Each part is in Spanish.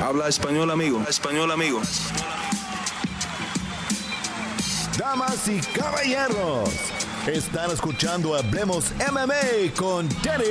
Habla español, amigo. Español, amigo. Damas y caballeros, están escuchando Hablemos MMA con Danny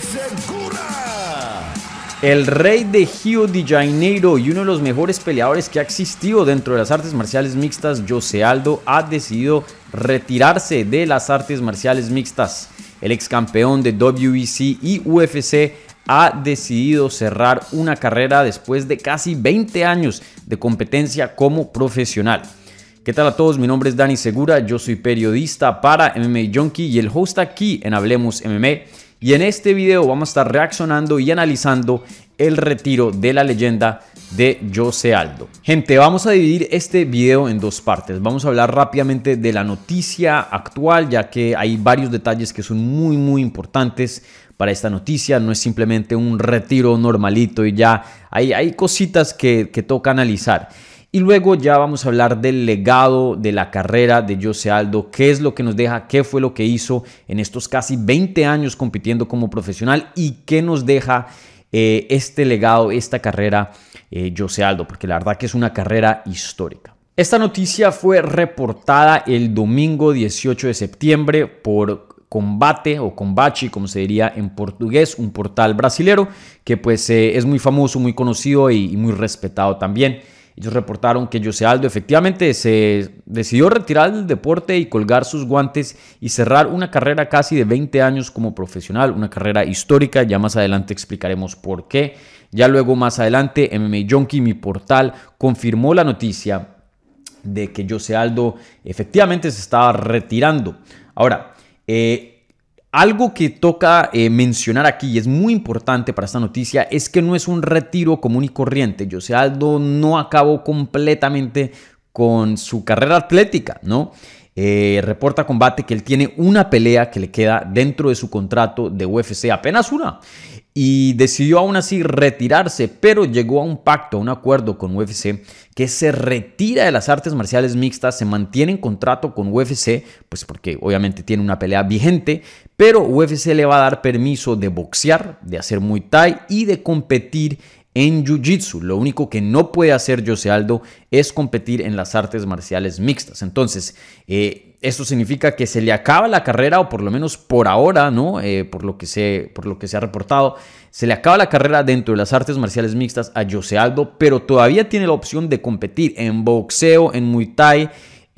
Segura. El rey de Rio de Janeiro y uno de los mejores peleadores que ha existido dentro de las artes marciales mixtas, José Aldo, ha decidido retirarse de las artes marciales mixtas. El ex campeón de WEC y UFC ha decidido cerrar una carrera después de casi 20 años de competencia como profesional. ¿Qué tal a todos? Mi nombre es Dani Segura, yo soy periodista para MMA Junkie y el host aquí en Hablemos MMA. Y en este video vamos a estar reaccionando y analizando el retiro de la leyenda de Jose Aldo. Gente, vamos a dividir este video en dos partes. Vamos a hablar rápidamente de la noticia actual, ya que hay varios detalles que son muy, muy importantes para esta noticia. No es simplemente un retiro normalito y ya hay, hay cositas que, que toca analizar. Y luego ya vamos a hablar del legado de la carrera de Jose Aldo, qué es lo que nos deja, qué fue lo que hizo en estos casi 20 años compitiendo como profesional y qué nos deja eh, este legado, esta carrera eh, Jose Aldo, porque la verdad que es una carrera histórica. Esta noticia fue reportada el domingo 18 de septiembre por Combate o Combate, como se diría en portugués, un portal brasilero que pues eh, es muy famoso, muy conocido y, muy respetado también. Ellos reportaron que José Aldo efectivamente se decidió retirar del deporte y colgar sus guantes y cerrar una carrera casi de 20 años como profesional, una carrera histórica. Ya más adelante explicaremos por qué. Ya luego más adelante MMA Junkie, mi portal, confirmó la noticia de que José Aldo efectivamente se estaba retirando. Ahora, eh, algo que toca eh, mencionar aquí y es muy importante para esta noticia es que no es un retiro común y corriente. José Aldo no acabó completamente con su carrera atlética, ¿no? Eh, reporta combate que él tiene una pelea que le queda dentro de su contrato de UFC, apenas una y decidió aún así retirarse, pero llegó a un pacto, a un acuerdo con UFC que se retira de las artes marciales mixtas, se mantiene en contrato con UFC, pues porque obviamente tiene una pelea vigente, pero UFC le va a dar permiso de boxear, de hacer Muay Thai y de competir en Jiu-Jitsu. Lo único que no puede hacer Jose Aldo es competir en las artes marciales mixtas. Entonces, eh, esto significa que se le acaba la carrera, o por lo menos por ahora, ¿no? Eh, por, lo que se, por lo que se ha reportado, se le acaba la carrera dentro de las artes marciales mixtas a Jose Aldo, pero todavía tiene la opción de competir en boxeo, en Muay Thai.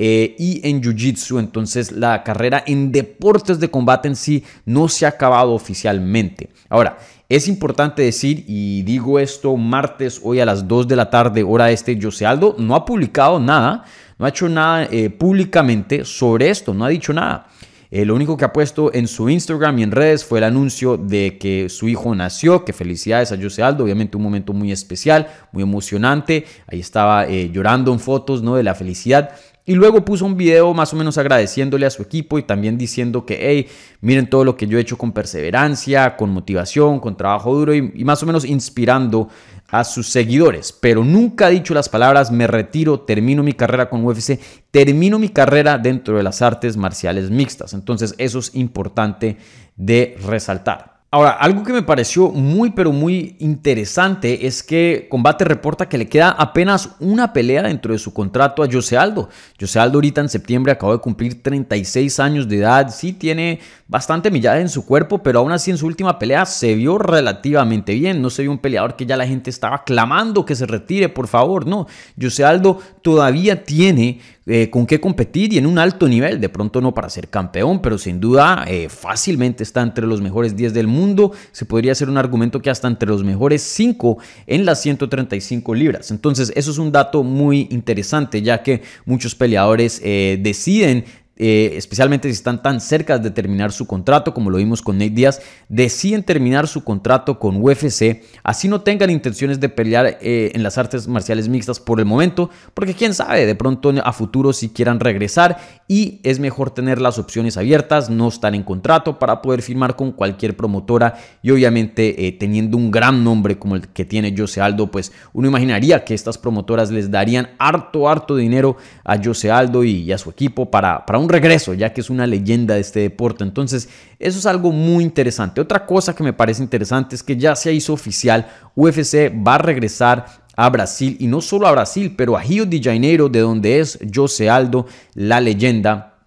Eh, y en Jiu-Jitsu. Entonces la carrera en deportes de combate en sí no se ha acabado oficialmente. Ahora, es importante decir, y digo esto martes, hoy a las 2 de la tarde, hora este, Jose Aldo no ha publicado nada, no ha hecho nada eh, públicamente sobre esto, no ha dicho nada. Eh, lo único que ha puesto en su Instagram y en redes fue el anuncio de que su hijo nació, que felicidades a Jose Aldo, obviamente un momento muy especial, muy emocionante, ahí estaba llorando en fotos ¿no? de la felicidad. Y luego puso un video más o menos agradeciéndole a su equipo y también diciendo que, hey, miren todo lo que yo he hecho con perseverancia, con motivación, con trabajo duro y, más o menos inspirando a sus seguidores. Pero nunca ha dicho las palabras, me retiro, termino mi carrera con UFC, termino mi carrera dentro de las artes marciales mixtas. Entonces eso es importante de resaltar. Ahora, algo que me pareció muy pero muy interesante es que Combate reporta que le queda apenas una pelea dentro de su contrato a Jose Aldo. Jose Aldo ahorita en septiembre acabó de cumplir 36 años de edad, sí tiene bastante millaje en su cuerpo, pero aún así en su última pelea se vio relativamente bien, no se vio un peleador que ya la gente estaba clamando que se retire, por favor, no. Jose Aldo todavía tiene eh, con qué competir y en un alto nivel. De pronto no para ser campeón, pero sin duda eh, fácilmente está entre los mejores 10 del mundo. Se podría hacer un argumento que hasta entre los mejores 5 en las 135 libras. Entonces eso es un dato muy interesante ya que muchos peleadores eh, deciden eh, especialmente si están tan cerca de terminar su contrato, como lo vimos con Nate Díaz, deciden terminar su contrato con UFC, así no tengan intenciones de pelear eh, en las artes marciales mixtas por el momento, porque quién sabe, de pronto a futuro si quieran regresar y es mejor tener las opciones abiertas, no estar en contrato para poder firmar con cualquier promotora y obviamente eh, teniendo un gran nombre como el que tiene Jose Aldo, pues uno imaginaría que estas promotoras les darían harto, harto dinero a Jose Aldo y, a su equipo para, para un regreso, ya que es una leyenda de este deporte. Entonces, eso es algo muy interesante. Otra cosa que me parece interesante es que ya se hizo oficial, UFC va a regresar a Brasil y no solo a Brasil, pero a Rio de Janeiro, de donde es José Aldo, la leyenda.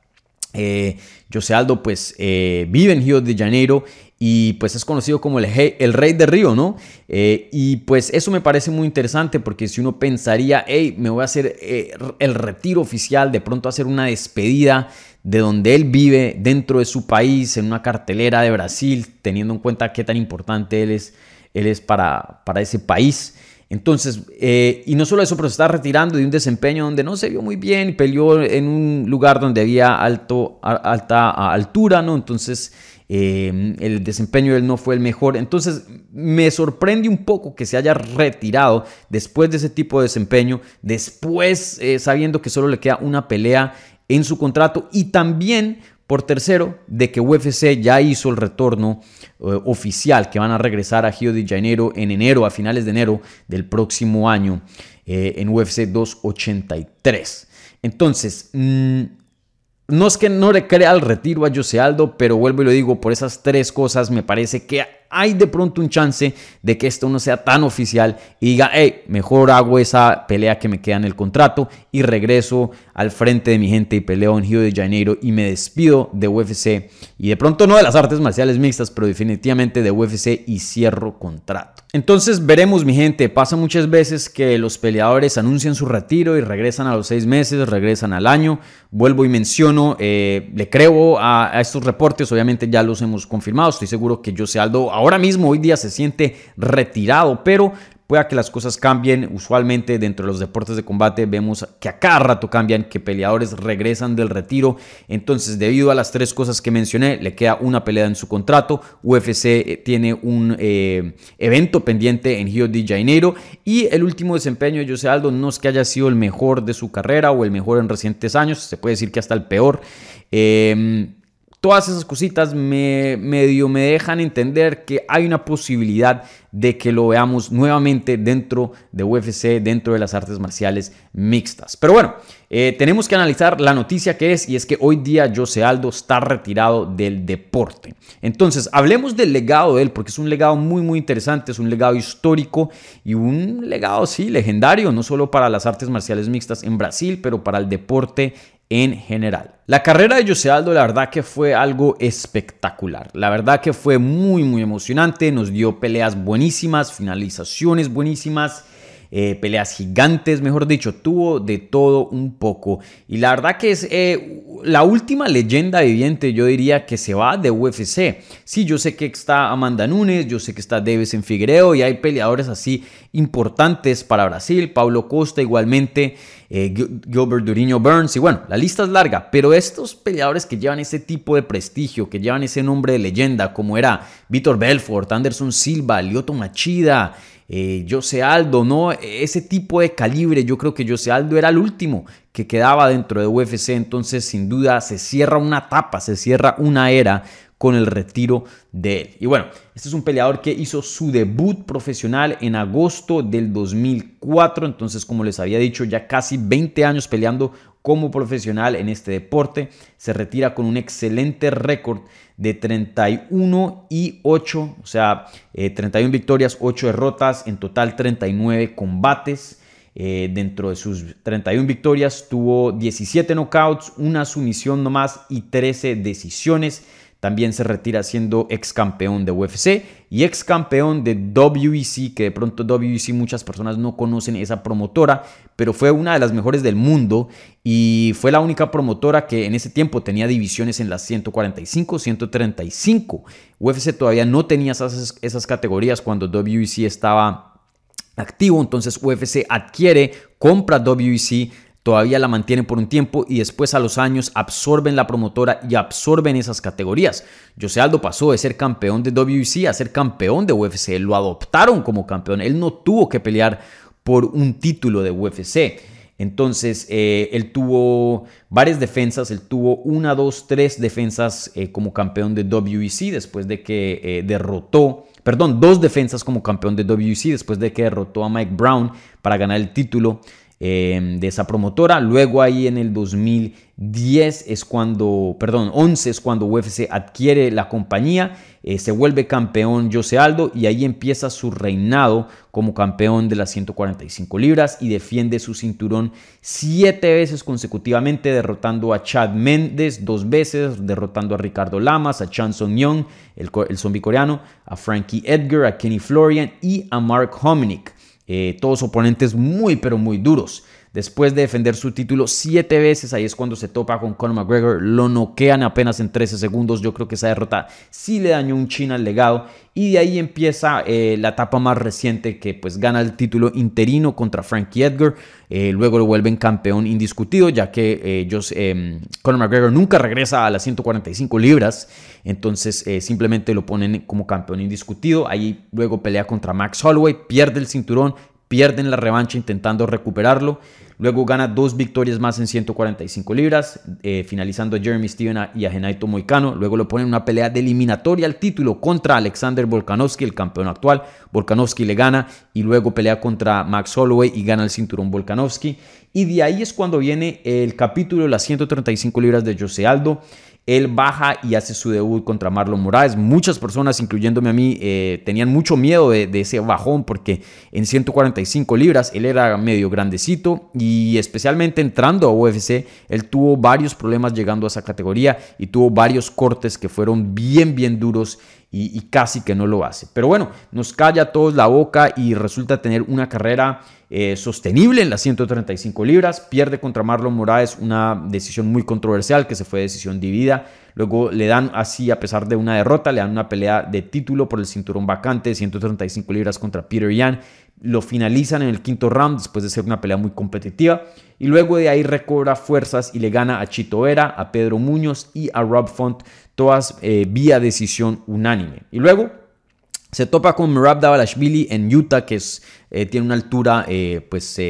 Eh, José Aldo pues eh, vive en Río de Janeiro y pues es conocido como el, el rey de Río, ¿no? Eh, y pues eso me parece muy interesante porque si uno pensaría, hey, me voy a hacer eh, el retiro oficial, de pronto hacer una despedida de donde él vive dentro de su país, en una cartelera de Brasil, teniendo en cuenta qué tan importante él es, él es para, para ese país. Entonces, eh, y no solo eso, pero se está retirando de un desempeño donde no se vio muy bien y peleó en un lugar donde había alto, alta altura, ¿no? Entonces, eh, el desempeño de él no fue el mejor. Entonces, me sorprende un poco que se haya retirado después de ese tipo de desempeño, después eh, sabiendo que solo le queda una pelea en su contrato y también por tercero, de que UFC ya hizo el retorno eh, oficial, que van a regresar a Rio de Janeiro en enero, a finales de enero del próximo año, eh, en UFC 283. Entonces, mm, no es que no le crea el retiro a Jose Aldo, pero vuelvo y lo digo, por esas tres cosas me parece que hay de pronto un chance de que esto no sea tan oficial y diga, hey, mejor hago esa pelea que me queda en el contrato y regreso al frente de mi gente y peleo en Rio de Janeiro y me despido de UFC y de pronto no de las artes marciales mixtas, pero definitivamente de UFC y cierro contrato. Entonces veremos mi gente, pasa muchas veces que los peleadores anuncian su retiro y regresan a los seis meses, regresan al año, vuelvo y menciono, eh, le creo a, estos reportes, obviamente ya los hemos confirmado, estoy seguro que Jose Aldo ahora mismo, hoy día se siente retirado, pero pueda que las cosas cambien. Usualmente dentro de los deportes de combate vemos que a cada rato cambian, que peleadores regresan del retiro. Entonces, debido a las tres cosas que mencioné, le queda una pelea en su contrato. UFC eh, tiene un eh, evento pendiente en Rio de Janeiro. Y el último desempeño de Jose Aldo no es que haya sido el mejor de su carrera o el mejor en recientes años, se puede decir que hasta el peor. Eh, Todas esas cositas me medio me dejan entender que hay una posibilidad de que lo veamos nuevamente dentro de UFC, dentro de las artes marciales mixtas. Pero bueno, eh, tenemos que analizar la noticia que es y es que hoy día Jose Aldo está retirado del deporte. Entonces, hablemos del legado de él porque es un legado muy muy interesante, es un legado histórico y un legado sí legendario, no solo para las artes marciales mixtas en Brasil, pero para el deporte en general. La carrera de Jose Aldo, la verdad que fue algo espectacular. La verdad que fue muy, muy emocionante. Nos dio peleas buenísimas, finalizaciones buenísimas. Eh, peleas gigantes, mejor dicho, tuvo de todo un poco. Y la verdad que es eh, la última leyenda viviente, yo diría que se va de UFC. Sí, yo sé que está Amanda Nunes, yo sé que está Davis en Figueiredo y hay peleadores así importantes para Brasil, Paulo Costa igualmente, eh, Gilbert Duriño Burns y bueno, la lista es larga, pero estos peleadores que llevan ese tipo de prestigio, que llevan ese nombre de leyenda, como era Vitor Belfort, Anderson Silva, Lyoto Machida, eh, Jose Aldo, ¿no? Ese tipo de calibre, yo creo que Jose Aldo era el último que quedaba dentro de UFC, entonces sin duda se cierra una etapa, se cierra una era con el retiro de él. Y bueno, este es un peleador que hizo su debut profesional en agosto del 2004, entonces como les había dicho, ya casi 20 años peleando como profesional en este deporte, se retira con un excelente récord de 31 y 8, o sea, 31 eh, victorias, 8 derrotas, en total 39 combates. Eh, dentro de sus 31 victorias tuvo 17 knockouts, una sumisión nomás y 13 decisiones. También se retira siendo ex campeón de UFC y ex campeón de WEC, que de pronto WEC muchas personas no conocen esa promotora, pero fue una de las mejores del mundo y fue la única promotora que en ese tiempo tenía divisiones en las 145, 135. UFC todavía no tenía esas, esas categorías cuando WEC estaba activo, entonces UFC adquiere, compra WEC todavía la mantienen por un tiempo y después a los años absorben la promotora y absorben esas categorías. José Aldo pasó de ser campeón de WC a ser campeón de UFC. Lo adoptaron como campeón. Él no tuvo que pelear por un título de UFC. Entonces, eh, él tuvo varias defensas, él tuvo una, dos, tres defensas eh, como campeón de WEC después de que eh, derrotó, perdón, dos defensas como campeón de WEC después de que derrotó a Mike Brown para ganar el título eh, de esa promotora. Luego ahí en el 2010 es cuando, perdón, 11 es cuando UFC adquiere la compañía, eh, se vuelve campeón Jose Aldo y ahí empieza su reinado como campeón de las 145 libras y defiende su cinturón siete veces consecutivamente, derrotando a Chad Mendes dos veces, derrotando a Ricardo Lamas, a Chan Song Young, el, el zombie coreano, a Frankie Edgar, a Kenny Florian y a Mark Hominick. Eh, todos oponentes muy pero muy duros. Después de defender su título siete veces, ahí es cuando se topa con Conor McGregor, lo noquean apenas en 13 segundos. Yo creo que esa derrota sí le dañó un chin al legado. Y de ahí empieza eh, la etapa más reciente que pues gana el título interino contra Frankie Edgar. Eh, luego lo vuelven campeón indiscutido, ya que ellos, em, Conor McGregor nunca regresa a las 145 libras. Entonces simplemente lo ponen como campeón indiscutido. Ahí luego pelea contra Max Holloway, pierde el cinturón, pierden la revancha intentando recuperarlo. Luego gana dos victorias más en 145 libras, eh, finalizando a Jeremy Steven y a Genaito Moicano. Luego lo ponen en una pelea de eliminatoria al título contra Alexander Volkanovski, el campeón actual. Volkanovski le gana y luego pelea contra Max Holloway y gana el cinturón Volkanovski. Y de ahí es cuando viene el capítulo de las 135 libras de Jose Aldo. Él baja y hace su debut contra Marlon Moraes. Muchas personas, incluyéndome a mí, eh, tenían mucho miedo de, ese bajón porque en 145 libras él era medio grandecito y especialmente entrando a UFC, él tuvo varios problemas llegando a esa categoría y tuvo varios cortes que fueron bien, bien duros y, casi que no lo hace. Pero bueno, nos calla a todos la boca y resulta tener una carrera eh, sostenible en las 135 libras. Pierde contra Marlon Moraes una decisión muy controversial que se fue decisión dividida. Luego le dan así, a pesar de una derrota, le dan una pelea de título por el cinturón vacante, 135 libras contra Peter Yan. Lo finalizan en el quinto round después de ser una pelea muy competitiva. Y luego de ahí recobra fuerzas y le gana a Chito Vera, a Pedro Muñoz y a Rob Font todas eh, vía decisión unánime. Y luego se topa con Merab Davalashvili en Utah, que es, eh, tiene una altura eh, pues,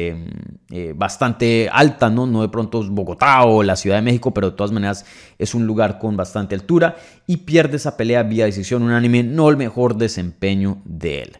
bastante alta, ¿no? no de pronto es Bogotá o la Ciudad de México, pero de todas maneras es un lugar con bastante altura y pierde esa pelea vía decisión unánime, no el mejor desempeño de él.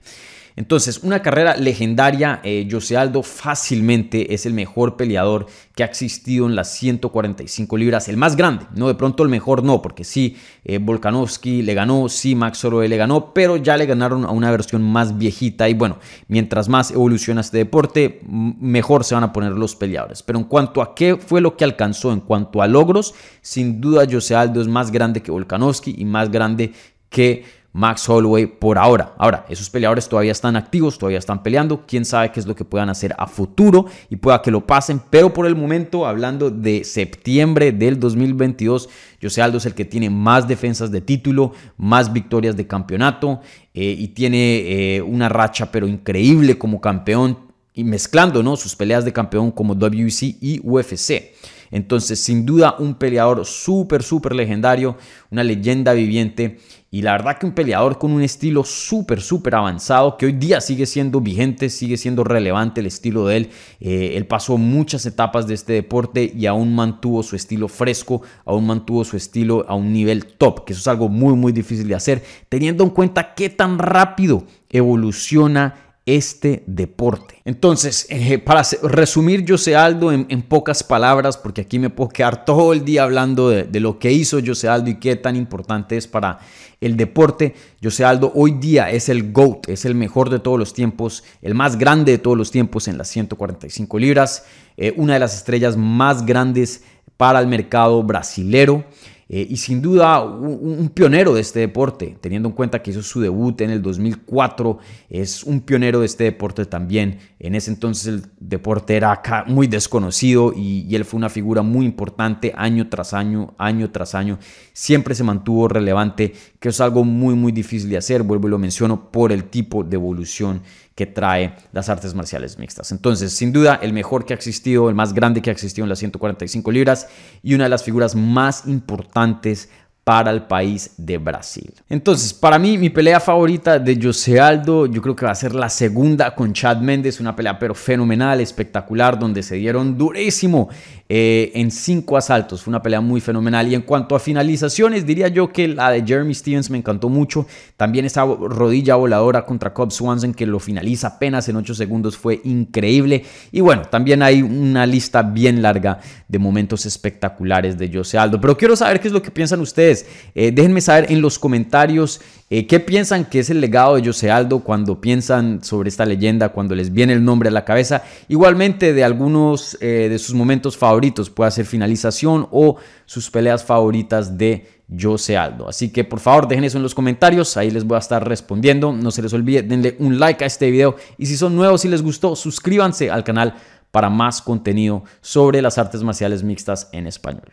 Entonces, una carrera legendaria, eh, Jose Aldo fácilmente es el mejor peleador que ha existido en las 145 libras, el más grande, no de pronto el mejor no, porque sí, eh, Volkanovski le ganó, sí, Max Holloway le ganó, pero ya le ganaron a una versión más viejita y bueno, mientras más evoluciona este deporte, mejor se van a poner los peleadores. Pero en cuanto a qué fue lo que alcanzó, en cuanto a logros, sin duda Jose Aldo es más grande que Volkanovski y más grande que Max Holloway por ahora. Ahora, esos peleadores todavía están activos, todavía están peleando. Quién sabe qué es lo que puedan hacer a futuro y pueda que lo pasen. Pero por el momento, hablando de septiembre del 2022, José Aldo es el que tiene más defensas de título, más victorias de campeonato eh, y tiene eh, una racha pero increíble como campeón y mezclando ¿no? sus peleas de campeón como WC y UFC. Entonces, sin duda, un peleador súper, súper legendario, una leyenda viviente y la verdad que un peleador con un estilo súper, súper avanzado, que hoy día sigue siendo vigente, sigue siendo relevante el estilo de él. Eh, él pasó muchas etapas de este deporte y aún mantuvo su estilo fresco, aún mantuvo su estilo a un nivel top, que eso es algo muy, muy difícil de hacer, teniendo en cuenta qué tan rápido evoluciona este deporte. Entonces, para resumir José Aldo en, pocas palabras, porque aquí me puedo quedar todo el día hablando de, lo que hizo José Aldo y qué tan importante es para el deporte. José Aldo hoy día es el GOAT, es el mejor de todos los tiempos, el más grande de todos los tiempos en las 145 libras, eh, una de las estrellas más grandes para el mercado brasilero. Eh, y sin duda un, pionero de este deporte, teniendo en cuenta que hizo su debut en el 2004, es un pionero de este deporte también. En ese entonces el deporte era acá muy desconocido y, y él fue una figura muy importante año tras año, año tras año. Siempre se mantuvo relevante, que es algo muy, muy difícil de hacer, vuelvo y lo menciono, por el tipo de evolución que trae las artes marciales mixtas. Entonces, sin duda, el mejor que ha existido, el más grande que ha existido en las 145 libras y una de las figuras más importantes para el país de Brasil. Entonces, para mí, mi pelea favorita de José Aldo, yo creo que va a ser la segunda con Chad Méndez, una pelea pero fenomenal, espectacular, donde se dieron durísimo eh, en cinco asaltos. Fue una pelea muy fenomenal. Y en cuanto a finalizaciones, diría yo que la de Jeremy Stevens me encantó mucho. También esa rodilla voladora contra Cobb Swanson, que lo finaliza apenas en 8 segundos, fue increíble. Y bueno, también hay una lista bien larga de momentos espectaculares de José Aldo. Pero quiero saber qué es lo que piensan ustedes eh, déjenme saber en los comentarios eh, qué piensan que es el legado de José Aldo cuando piensan sobre esta leyenda, cuando les viene el nombre a la cabeza. Igualmente de algunos eh, de sus momentos favoritos, puede ser finalización o sus peleas favoritas de José Aldo. Así que por favor dejen eso en los comentarios, ahí les voy a estar respondiendo. No se les olvide, denle un like a este video y si son nuevos y les gustó, suscríbanse al canal para más contenido sobre las artes marciales mixtas en español.